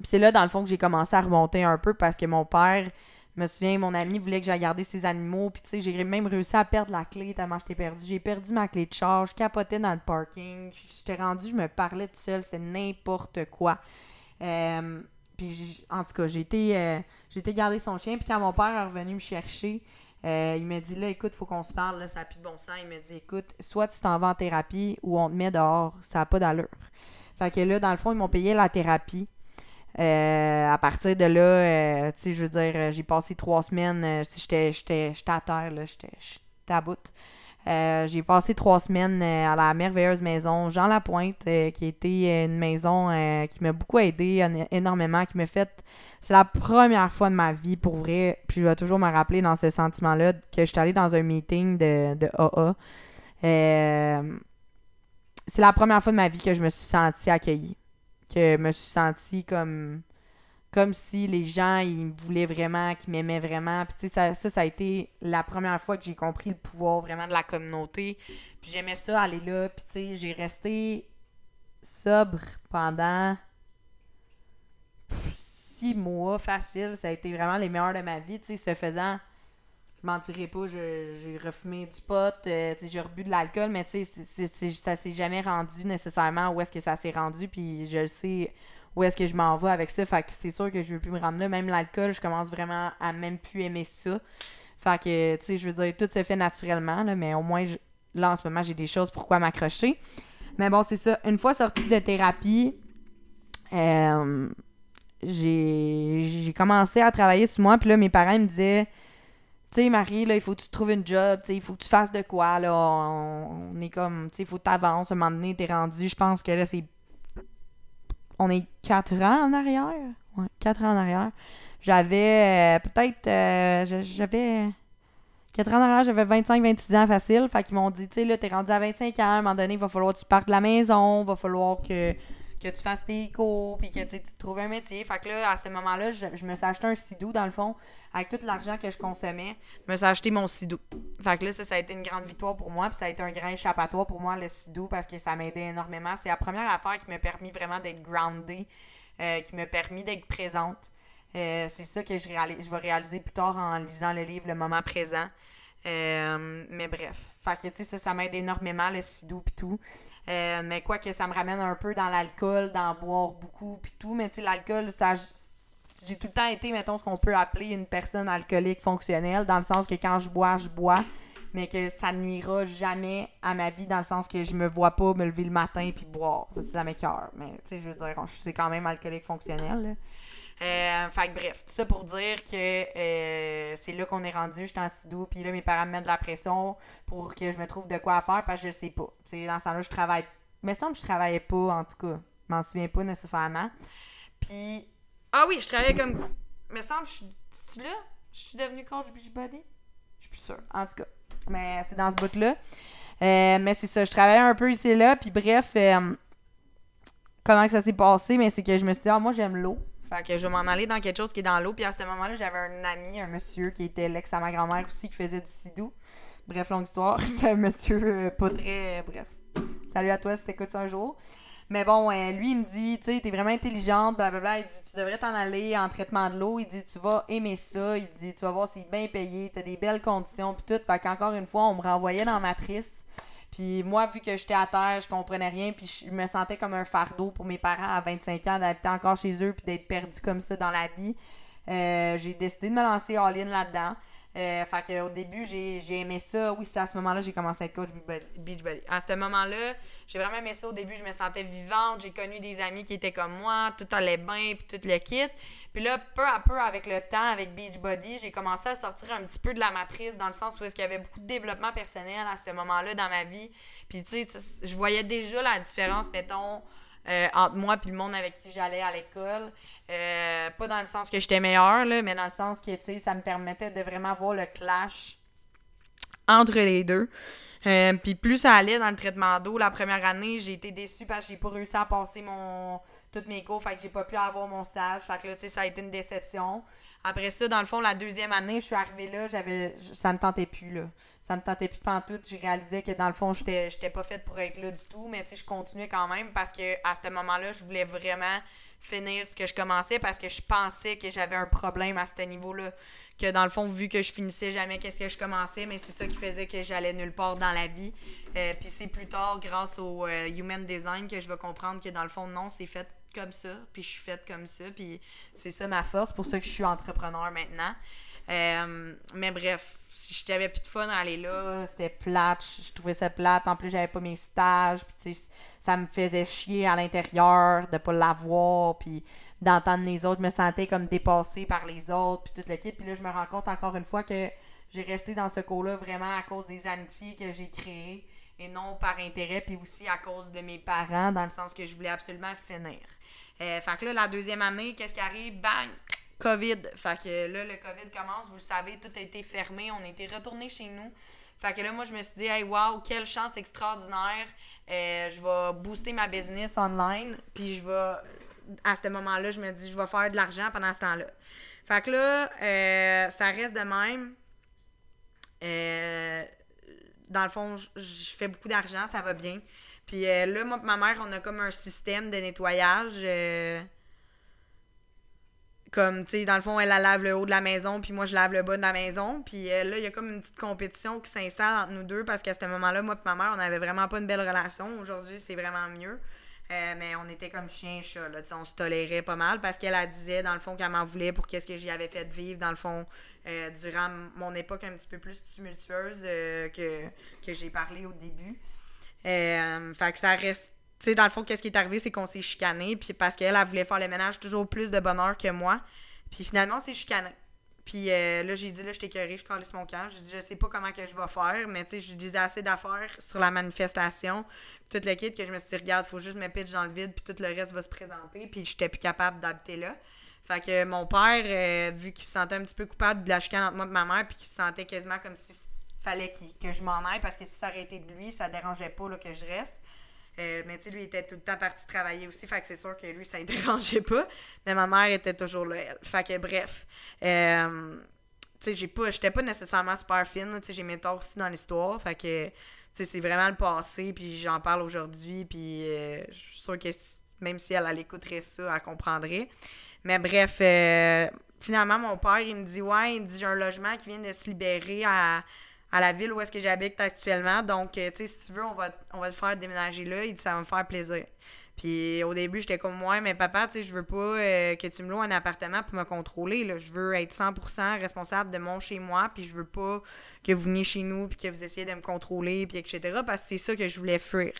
c'est là, dans le fond, que j'ai commencé à remonter un peu parce que mon père je me souviens, mon ami voulait que j'aille garder ses animaux. Puis, tu sais, j'ai même réussi à perdre la clé tellement j'étais perdu. J'ai perdu ma clé de charge, je capotais dans le parking. J'étais rendu, je me parlais tout seul, c'était n'importe quoi. Euh, puis, en tout cas, j'ai été, euh, garder son chien. Puis, quand mon père est revenu me chercher, euh, il m'a dit là, écoute, faut qu'on se parle, là, ça n'a plus de bon sens. Il m'a dit, écoute, soit tu t'en vas en thérapie ou on te met dehors, ça n'a pas d'allure. Fait que là, dans le fond, ils m'ont payé la thérapie. Euh, à partir de là, euh, tu sais, je veux dire, euh, j'ai passé trois semaines, j'étais, j'étais, à terre, là, j'étais, à bout. j'ai passé trois semaines à la merveilleuse maison Jean Lapointe, qui était une maison qui m'a beaucoup aidé énormément, qui m'a fait. C'est la première fois de ma vie, pour vrai, puis je vais toujours me rappeler dans ce sentiment-là, que je suis allée dans un meeting de, de AA. c'est la première fois de ma vie que je me suis sentie accueillie que je me suis sentie comme comme si les gens ils voulaient vraiment, qu'ils m'aimaient vraiment. Puis tu sais, ça, ça, a été la première fois que j'ai compris le pouvoir vraiment de la communauté. Puis j'aimais ça, aller là. Puis tu sais, j'ai resté sobre pendant six mois facile. Ça a été vraiment les meilleurs de ma vie. Tu sais, ce faisant, je mentirais pas, j'ai refumé du pot, euh, j'ai rebu de l'alcool, mais tu sais, ça s'est jamais rendu nécessairement où est-ce que ça s'est rendu, puis je sais où est-ce que je m'en vais avec ça, fait que c'est sûr que je veux plus me rendre là. Même l'alcool, je commence vraiment à même plus aimer ça. Fait que, tu sais, je veux dire, tout se fait naturellement, là, mais au moins, là, en ce moment, j'ai des choses pourquoi m'accrocher. Mais bon, c'est ça. Une fois sortie de thérapie, euh, j'ai commencé à travailler sur moi, puis là, mes parents me disaient tu sais, Marie, là, il faut que tu trouves une job, tu sais, il faut que tu fasses de quoi, là. On, est comme, tu sais, il faut que tu avances. À un moment donné, t'es rendu. Je pense que là, c'est. On est quatre ans en arrière. Quatre ans en arrière. J'avais euh, peut-être. Euh, j'avais. 4 ans en arrière, j'avais 25-26 ans facile. Fait qu'ils m'ont dit, tu sais, là, t'es rendu à 25 ans, à un moment donné, il va falloir que tu partes de la maison, il va falloir que que tu fasses tes cours, puis que tu trouves un métier. Fait que là, à ce moment-là, je, me suis acheté un sidou, dans le fond, avec tout l'argent que je consommais, je me suis acheté mon sidou. Fait que là, ça, ça a été une grande victoire pour moi, puis ça a été un grand échappatoire pour moi, le sidou, parce que ça m'aidait énormément. C'est la première affaire qui m'a permis vraiment d'être grounded, euh, qui m'a permis d'être présente. Euh, c'est ça que je, je vais réaliser plus tard en lisant le livre Le moment présent. mais bref. Fait que, ça, ça m'aide énormément, le sidou pis tout. Mais quoi que ça me ramène un peu dans l'alcool, d'en boire beaucoup pis tout. Mais tu sais, l'alcool, j'ai tout le temps été, mettons, ce qu'on peut appeler une personne alcoolique fonctionnelle, dans le sens que quand je bois, je bois, mais que ça nuira jamais à ma vie, dans le sens que je me vois pas me lever le matin puis boire. Ça, ça m'écœure. Mais, tu sais, je veux dire, je suis quand même alcoolique fonctionnel. Euh, fait que bref, tout ça pour dire que euh, c'est là qu'on est rendu, je suis en sidou, puis là, mes parents me mettent de la pression pour que je me trouve de quoi faire parce que je sais pas. sais dans ce temps-là, je travaille. Mais semble que je travaillais pas, en tout cas. Je m'en souviens pas nécessairement. Puis ah oui, je travaillais comme. Me semble, je suis là? Je suis devenue coach Beachbody? Je suis plus sûre. En tout cas. Mais c'est dans ce bout-là. Euh, mais c'est ça, je travaillais un peu ici et là. Puis bref, euh, comment que ça s'est passé? Mais c'est que je me suis dit, ah, moi, j'aime l'eau. Fait que je vais m'en aller dans quelque chose qui est dans l'eau. Puis à ce moment-là, j'avais un ami, un monsieur qui était l'ex à ma grand-mère aussi, qui faisait du sidou. Bref, longue histoire. C'est un monsieur euh, pas très. bref. Salut à toi si t'écoutes un jour. Mais bon, euh, lui, il me dit, tu sais, t'es vraiment intelligente, blablabla. Il dit, tu devrais t'en aller en traitement de l'eau. Il dit, tu vas aimer ça. Il dit, tu vas voir, c'est bien payé, t'as des belles conditions, puis tout. Fait qu'encore une fois, on me renvoyait dans ma matrice. Puis moi, vu que j'étais à terre, je comprenais rien, puis je me sentais comme un fardeau pour mes parents à 25 ans d'habiter encore chez eux, puis d'être perdu comme ça dans la vie. Euh, j'ai décidé de me lancer all-in là-dedans. Euh, fait que, au début, j'ai, aimé ça. Oui, c'est à ce moment-là j'ai commencé à être coach Beachbody. À ce moment-là, j'ai vraiment aimé ça. Au début, je me sentais vivante. J'ai connu des amis qui étaient comme moi. Tout allait bien, puis tout le kit. Puis là, peu à peu, avec le temps, avec Beachbody, j'ai commencé à sortir un petit peu de la matrice dans le sens où est-ce qu'il y avait beaucoup de développement personnel à ce moment-là dans ma vie. Puis, tu sais, je voyais déjà la différence, mettons, euh, entre moi et le monde avec qui j'allais à l'école. Euh, pas dans le sens que j'étais meilleure, là, mais dans le sens que ça me permettait de vraiment voir le clash entre les deux. Euh, puis plus ça allait dans le traitement d'eau, la première année, j'ai été déçue parce que j'ai pas réussi à passer mon toutes mes cours, fait que j'ai pas pu avoir mon stage. Fait que là, ça a été une déception. Après ça, dans le fond, la deuxième année, je suis arrivée là, j'avais ça me tentait plus là ça me tentait plus tout. Je réalisais que dans le fond, j'étais, j'étais pas faite pour être là du tout, mais tu sais, je continuais quand même parce que à ce moment-là, je voulais vraiment finir ce que je commençais parce que je pensais que j'avais un problème à ce niveau-là. Que dans le fond, vu que je finissais jamais qu'est-ce que je commençais, mais c'est ça qui faisait que j'allais nulle part dans la vie. Euh, puis c'est plus tard, grâce au euh, Human Design, que je vais comprendre que dans le fond, non, c'est fait comme ça, puis je suis faite comme ça, puis c'est ça ma force, pour ça que je suis entrepreneur maintenant. Euh, mais bref, si je t'avais plus de fun à aller là, c'était plate, je, trouvais ça plate. En plus, j'avais pas mes stages, puis ça me faisait chier à l'intérieur de pas l'avoir, puis d'entendre les autres. Je me sentais comme dépassée par les autres, puis toute l'équipe. Puis là, je me rends compte encore une fois que j'ai resté dans ce cours-là vraiment à cause des amitiés que j'ai créées et non par intérêt, puis aussi à cause de mes parents, dans le sens que je voulais absolument finir. Euh, fait que là, la deuxième année, qu'est-ce qui arrive? Bang! COVID. Fait que là, le COVID commence, vous le savez, tout a été fermé. On était retourné chez nous. Fait que là, moi, je me suis dit, hey, wow, quelle chance extraordinaire. Euh, je vais booster ma business online. Puis je vais, à ce moment-là, je me dis, je vais faire de l'argent pendant ce temps-là. Fait que là, euh, ça reste de même. Euh, dans le fond, je fais beaucoup d'argent, ça va bien. Puis là, moi ma mère, on a comme un système de nettoyage comme, tu sais, dans le fond, elle, lave le haut de la maison, puis moi, je lave le bas de la maison. Puis euh, là, il y a comme une petite compétition qui s'installe entre nous deux parce qu'à ce moment-là, moi et ma mère, on avait vraiment pas une belle relation. Aujourd'hui, c'est vraiment mieux. Euh, mais on était comme chien chat là, on se tolérait pas mal parce qu'elle a disait dans le fond qu'elle m'en voulait pour qu'est-ce que j'y avais fait vivre dans le fond euh, durant mon époque un petit peu plus tumultueuse que, que j'ai parlé au début. fait que ça reste tu sais, dans le fond, qu'est-ce qui est arrivé, c'est qu'on s'est chicané, puis parce qu'elle, elle voulait faire le ménage toujours plus de bonheur que moi. Puis finalement, on s'est chicané. Puis euh, là, j'ai dit, là, je t'ai je calisse mon camp. Je dit, je sais pas comment que je vais faire, mais tu sais, je disais assez d'affaires sur la manifestation. Tout le kit que je me suis dit, regarde, faut juste me pitch dans le vide, puis tout le reste va se présenter. Puis j'étais plus capable d'habiter là. Fait que mon père, euh, vu qu'il se sentait un petit peu coupable de la chicane entre moi et ma mère, puis qu'il se sentait quasiment comme si fallait que je m'en aille, parce que si ça aurait été de lui, ça dérangeait pas là, que je reste. Euh, mais tu sais, lui, était tout le temps parti travailler aussi, fait que c'est sûr que lui, ça ne dérangeait pas. Mais ma mère était toujours là, elle. Fait que bref. Euh, tu sais, j'ai pas, j'étais pas nécessairement super fine, tu sais, j'ai mes torts aussi dans l'histoire, fait que, tu sais, c'est vraiment le passé, puis j'en parle aujourd'hui, puis euh, je suis sûre que même si elle, elle écouterait ça, elle comprendrait. Mais bref, finalement, mon père, il me dit, ouais, il me dit, j'ai un logement qui vient de se libérer à à la ville où est-ce que j'habite actuellement. Donc, euh, tu sais, si tu veux, on va, te faire déménager là. Il dit, ça va me faire plaisir. Puis au début, j'étais comme, ouais, mais papa, tu sais, je veux pas euh, que tu me loues un appartement pour me contrôler. Là. Je veux être 100% responsable de mon chez moi, puis je veux pas que vous veniez chez nous, puis que vous essayez de me contrôler, puis etc. Parce que c'est ça que je voulais fuir.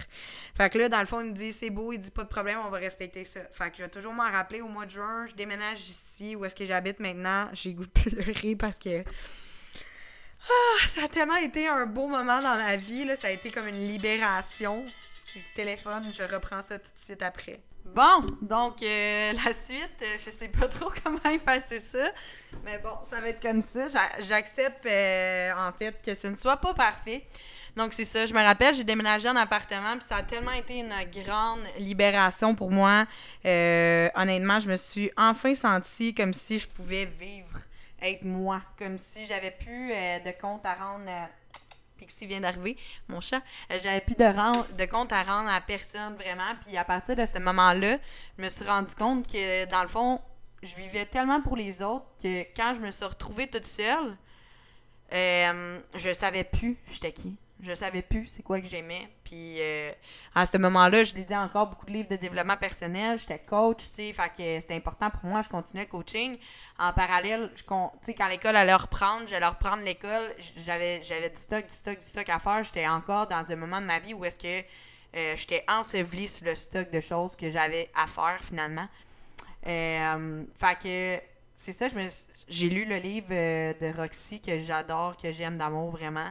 Fait que là, dans le fond, il me dit, c'est beau, il dit, pas de problème, on va respecter ça. Fait que je vais toujours m'en rappeler au mois de juin, je déménage ici, où est-ce que j'habite maintenant. J'ai goût de pleurer parce que. Ah, ça a tellement été un beau moment dans ma vie. Ça a été comme une libération téléphone, je reprends ça tout de suite après. Bon, donc euh, la suite, euh, je sais pas trop comment effacer ça, mais bon, ça va être comme ça. J'accepte euh, en fait que ce ne soit pas parfait. Donc c'est ça, je me rappelle, j'ai déménagé en appartement, puis ça a tellement été une grande libération pour moi. honnêtement, je me suis enfin sentie comme si je pouvais vivre, être moi, comme si j'avais plus de compte à rendre Pixie vient d'arriver, mon chat. Euh, j'avais plus de, de compte à rendre à personne, vraiment. Puis à partir de ce moment-là, je me suis rendu compte que, dans le fond, je vivais tellement pour les autres que quand je me suis retrouvée toute seule, euh, je savais plus j'étais qui. Je savais plus c'est quoi que j'aimais. Puis euh, à ce moment-là, je lisais encore beaucoup de livres de développement personnel. J'étais coach, tu sais, que c'était important pour moi. Je continuais coaching. En parallèle, je tu quand l'école allait reprendre, j'allais reprendre l'école. J'avais, j'avais du stock, du stock, du stock à faire. J'étais encore dans un moment de ma vie où est-ce que euh, j'étais ensevelie sur le stock de choses que j'avais à faire finalement. Euh, fait que c'est ça, j'ai lu le livre de Roxy que j'adore, que j'aime d'amour vraiment.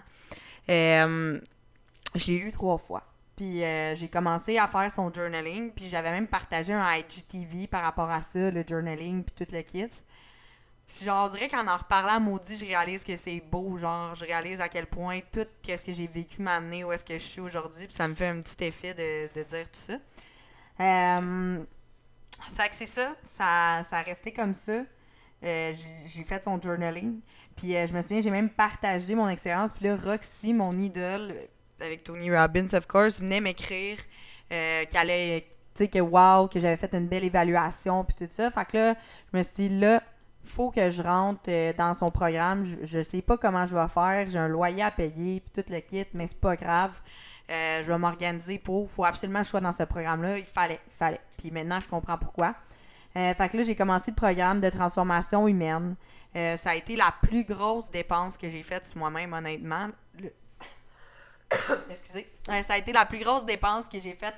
Euh, je l'ai lu trois fois. Puis euh, j'ai commencé à faire son journaling, puis j'avais même partagé un IGTV par rapport à ça, le journaling, puis tout le kit. Genre, on dirait qu'en en reparlant maudit, je réalise que c'est beau, genre, je réalise à quel point tout ce que j'ai vécu m'a amené où est-ce que je suis aujourd'hui, puis ça me fait un petit effet de, dire tout ça. Euh, fait que c'est ça, ça, ça a resté comme ça. Euh, j'ai fait son journaling. Puis euh, je me souviens, j'ai même partagé mon expérience. Puis là, Roxy, mon idole, avec Tony Robbins, of course, venait m'écrire euh, qu'elle allait, tu sais, que wow, que j'avais fait une belle évaluation, puis tout ça. Fait que là, je me suis dit, là, faut que je rentre euh, dans son programme. Je, sais pas comment je vais faire. J'ai un loyer à payer, puis tout le kit, mais c'est pas grave. je vais m'organiser pour. faut absolument que je sois dans ce programme-là. Il fallait, il fallait. Puis maintenant, je comprends pourquoi. fait que là, j'ai commencé le programme de transformation humaine. Euh, ça a été la plus grosse dépense que j'ai faite sur moi-même, honnêtement. Excusez. Euh, ça a été la plus grosse dépense que j'ai faite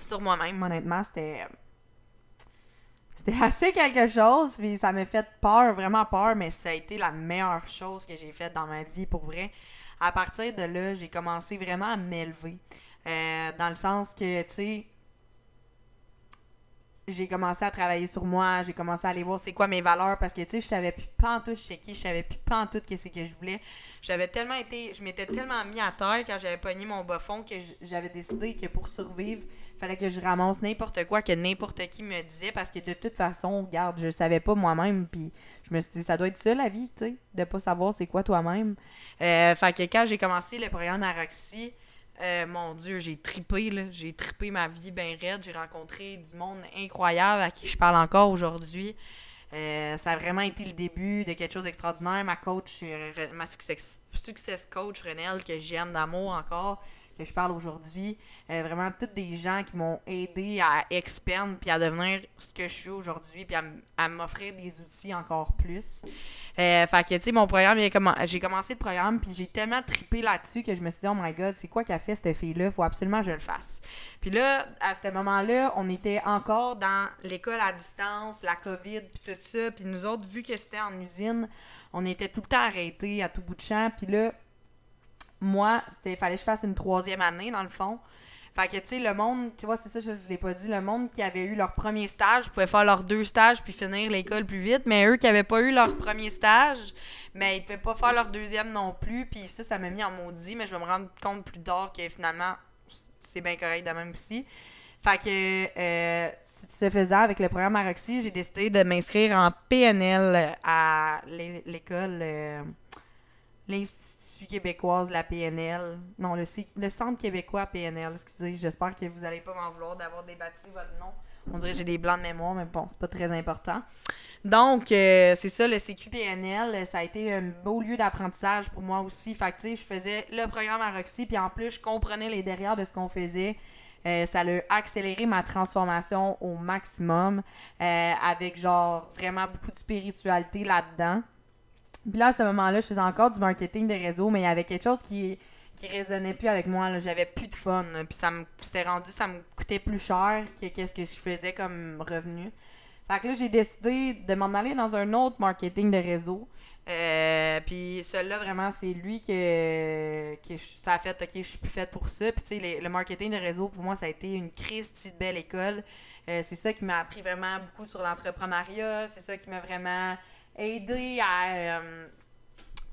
sur moi-même, honnêtement. C'était. C'était assez quelque chose, puis ça m'a fait peur, vraiment peur, mais ça a été la meilleure chose que j'ai faite dans ma vie, pour vrai. À partir de là, j'ai commencé vraiment à m'élever. Euh, dans le sens que, tu sais, j'ai commencé à travailler sur moi, j'ai commencé à aller voir c'est quoi mes valeurs parce que tu sais, je savais plus tout chez qui, je savais plus tout qu'est-ce que je voulais. J'avais tellement été, je m'étais tellement mis à terre quand j'avais pogné mon bas que j'avais décidé que pour survivre, fallait que je ramasse n'importe quoi que n'importe qui me disait parce que de toute façon, regarde, je savais pas moi-même puis je me suis dit ça doit être ça la vie, tu sais, de pas savoir c'est quoi toi-même. Euh, fait que quand j'ai commencé le programme à Roxy, euh, mon Dieu, j'ai tripé, là. J'ai tripé ma vie bien raide. J'ai rencontré du monde incroyable à qui je parle encore aujourd'hui. Euh, ça a vraiment été le début de quelque chose d'extraordinaire. Ma coach, euh, ma success, success coach, Renelle, que j'aime d'amour encore, que je parle aujourd'hui. Euh, vraiment, toutes des gens qui m'ont aidé à expandre puis à devenir ce que je suis aujourd'hui puis à, m'offrir des outils encore plus. Euh, fait que, tu sais, mon programme, j'ai commencé le programme puis j'ai tellement tripé là-dessus que je me suis dit, oh my god, c'est quoi qu'a fait cette fille-là? Faut absolument que je le fasse. Puis là, à ce moment-là, on était encore dans l'école à distance, la COVID puis tout ça. Puis nous autres, vu que c'était en usine, on était tout le temps arrêtés à tout bout de champ. Puis là, moi, c'était fallait que je fasse une troisième année, dans le fond. Fait que, tu sais, le monde, tu vois, c'est ça, je, je l'ai pas dit, le monde qui avait eu leur premier stage pouvait faire leurs deux stages puis finir l'école plus vite, mais eux qui avaient pas eu leur premier stage, mais ils pouvaient pas faire leur deuxième non plus, puis ça, ça m'a mis en maudit, mais je vais me rendre compte plus tard que finalement, c'est bien correct de même aussi. Fait que, euh, faisant avec le programme Aroxy, j'ai décidé de m'inscrire en PNL à l'école, euh, l'Institut québécoise, la PNL. Non, le, le Centre québécois PNL, excusez. J'espère que vous n'allez pas m'en vouloir d'avoir débattu votre nom. On dirait que j'ai des blancs de mémoire, mais bon, c'est pas très important. Donc, euh, c'est ça, le CQPNL, ça a été un beau lieu d'apprentissage pour moi aussi. Fait que, je faisais le programme à Roxy, puis en plus, je comprenais les derrière de ce qu'on faisait. Euh, ça a accéléré ma transformation au maximum, euh, avec genre vraiment beaucoup de spiritualité là-dedans. Puis là, à ce moment-là, je faisais encore du marketing de réseau, mais il y avait quelque chose qui qui résonnait plus avec moi. J'avais plus de fun. Puis ça me c'était rendu, ça me coûtait plus cher que qu'est-ce que je faisais comme revenu. Fait que là, j'ai décidé de m'en aller dans un autre marketing de réseau. Euh, puis celui-là, vraiment, c'est lui que, que ça a fait, OK, je suis plus faite pour ça. Puis tu sais, le marketing de réseau, pour moi, ça a été une crise de belle école. Euh, c'est ça qui m'a appris vraiment beaucoup sur l'entrepreneuriat. C'est ça qui m'a vraiment aidé à, euh,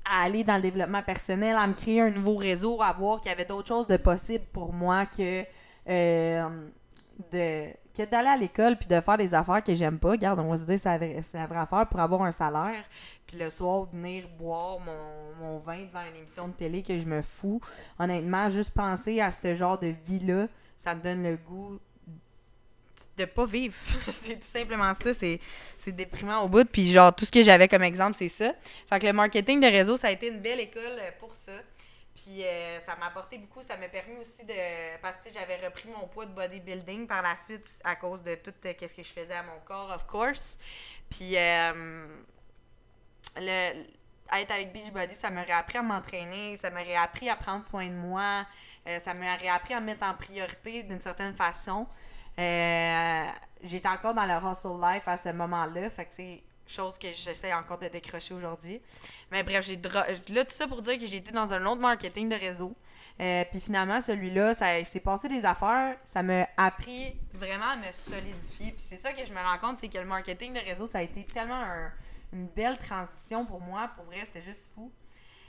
à aller dans le développement personnel, à me créer un nouveau réseau, à voir qu'il y avait d'autres choses de possibles pour moi que que d'aller à l'école puis de faire des affaires que j'aime pas. Regarde, on va se dire c'est la, vraie affaire pour avoir un salaire. Puis le soir, venir boire mon vin devant une émission de télé que je me fous. Honnêtement, juste penser à ce genre de vie-là, ça me donne le goût de pas vivre. c'est tout simplement ça. C'est, déprimant au bout. Puis genre, tout ce que j'avais comme exemple, c'est ça. Fait que le marketing de réseau, ça a été une belle école pour ça. Puis euh, ça m'a apporté beaucoup. Ça m'a permis aussi de. Parce que j'avais repris mon poids de bodybuilding par la suite à cause de tout euh, ce que je faisais à mon corps, of course. Puis euh, le, être avec Beachbody, ça m'a réappris à m'entraîner, ça m'a réappris à prendre soin de moi, ça m'a réappris à me mettre en priorité d'une certaine façon. J'étais encore dans le hustle life à ce moment-là. Fait que, c'est chose que j'essaie encore de décrocher aujourd'hui. Mais bref, j'ai là tout ça pour dire que j'ai été dans un autre marketing de réseau. Euh, puis finalement, celui-là, ça s'est passé des affaires, ça m'a appris vraiment à me solidifier. Puis c'est ça que je me rends compte, c'est que le marketing de réseau, ça a été tellement une belle transition pour moi. Pour vrai, c'était juste fou.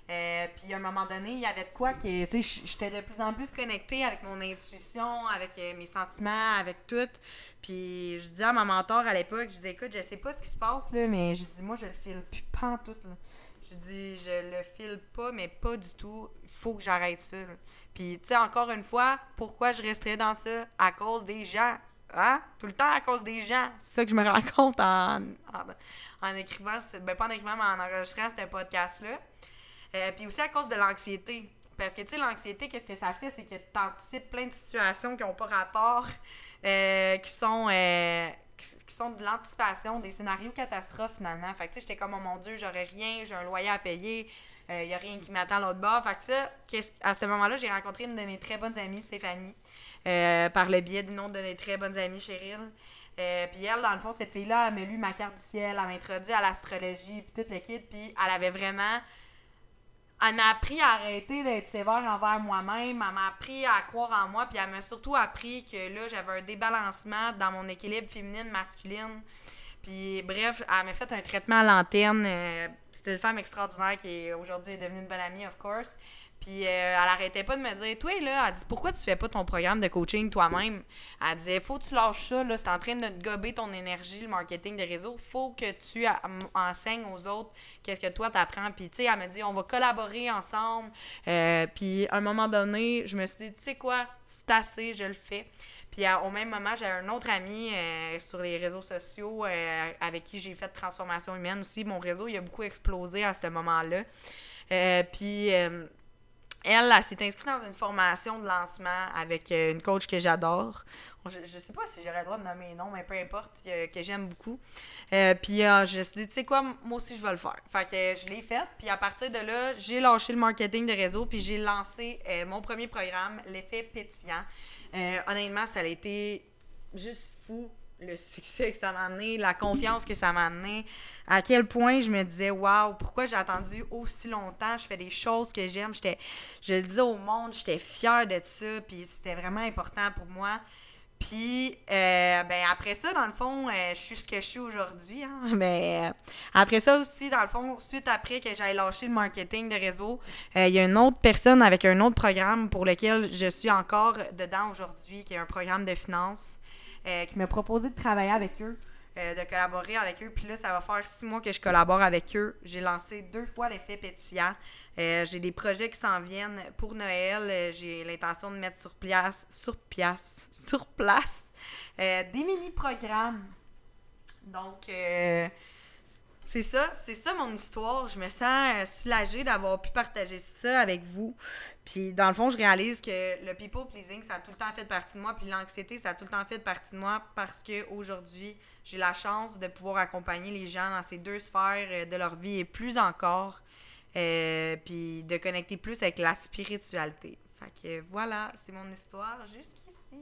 Euh, puis à un moment donné, il y avait de quoi que, tu sais, j'étais de plus en plus connectée avec mon intuition, avec euh, mes sentiments, avec tout. Puis je dis à ma mentor à l'époque, je disais, écoute, je sais pas ce qui se passe, là, mais je dis, moi, je le file plus pas tout, là. Je dis, je le file pas, mais pas du tout. Il faut que j'arrête ça. Puis, tu sais, encore une fois, pourquoi je resterais dans ça? À cause des gens. Hein? Tout le temps à cause des gens. C'est ça que je me rends compte en, en, écrivant, ben pas en écrivant, mais en enregistrant ce podcast-là. Euh, puis aussi à cause de l'anxiété. Parce que, tu sais, l'anxiété, qu'est-ce que ça fait? C'est que tu anticipes plein de situations qui n'ont pas rapport, euh, qui sont... Euh, qui sont de l'anticipation, des scénarios catastrophes finalement. Fait que tu sais, j'étais comme, oh mon Dieu, j'aurais rien, j'ai un loyer à payer, il n'y a rien qui m'attend l'autre bord. Fait que ça, à ce moment-là, j'ai rencontré une de mes très bonnes amies, Stéphanie, par le biais d'une autre de mes très bonnes amies, Cheryl. puis elle, dans le fond, cette fille-là, elle m'a lu ma carte du ciel, elle m'a introduit à l'astrologie, puis toute l'équipe, puis elle avait vraiment elle m'a appris à arrêter d'être sévère envers moi-même. Elle m'a appris à croire en moi. Puis elle m'a surtout appris que là, j'avais un débalancement dans mon équilibre féminine-masculine. Puis bref, elle m'a fait un traitement à l'antenne. Euh, c'était une femme extraordinaire qui aujourd'hui est devenue une bonne amie, of course. Puis euh, elle arrêtait pas de me dire, toi là, elle dit pourquoi tu fais pas ton programme de coaching toi-même? Elle disait faut que tu lâches ça là, c'est en train de te gober ton énergie, le marketing de réseau. Faut que tu enseignes aux autres qu'est-ce que toi t'apprends. Puis tu sais, elle me dit on va collaborer ensemble. Euh, puis à un moment donné, je me suis dit tu sais quoi, c'est assez, je le fais. Puis au même moment, j'ai un autre ami euh, sur les réseaux sociaux avec qui j'ai fait transformation humaine aussi. Mon réseau, il a beaucoup explosé à ce moment-là. puis elle, s'est inscrite dans une formation de lancement avec euh, une coach que j'adore. Je, je sais pas si j'aurais le droit de nommer nom, mais peu importe, que j'aime beaucoup. Euh, puis euh, je me suis dit, tu sais quoi, moi aussi je vais le faire. Fait que je l'ai fait. Puis à partir de là, j'ai lâché le marketing de réseau, puis j'ai lancé mon premier programme, l'effet pétillant. honnêtement, ça a été juste fou le succès que ça m'a amené, la confiance que ça m'a amené, à quel point je me disais waouh, pourquoi j'ai attendu aussi longtemps, je fais des choses que j'aime, j'étais je le disais au monde, j'étais fière de ça, puis c'était vraiment important pour moi. Puis euh, ben après ça dans le fond, euh, je suis ce que je suis aujourd'hui hein, mais euh, après ça aussi dans le fond, suite après que j'aille lâché le marketing de réseau, il y a une autre personne avec un autre programme pour lequel je suis encore dedans aujourd'hui qui est un programme de finance. Euh, qui m'a proposé de travailler avec eux, euh, de collaborer avec eux. Puis là, ça va faire six mois que je collabore avec eux. J'ai lancé deux fois l'effet pétillant. Euh, j'ai des projets qui s'en viennent pour Noël. J'ai l'intention de mettre sur place, sur place, sur place des mini-programmes. Donc, C'est ça, c'est ça mon histoire. Je me sens soulagée d'avoir pu partager ça avec vous. Puis dans le fond, je réalise que le people pleasing, ça a tout le temps fait partie de moi, puis l'anxiété, ça a tout le temps fait partie de moi parce que aujourd'hui, j'ai la chance de pouvoir accompagner les gens dans ces deux sphères euh, de leur vie et plus encore, euh, puis de connecter plus avec la spiritualité. Fait que voilà, c'est mon histoire jusqu'ici.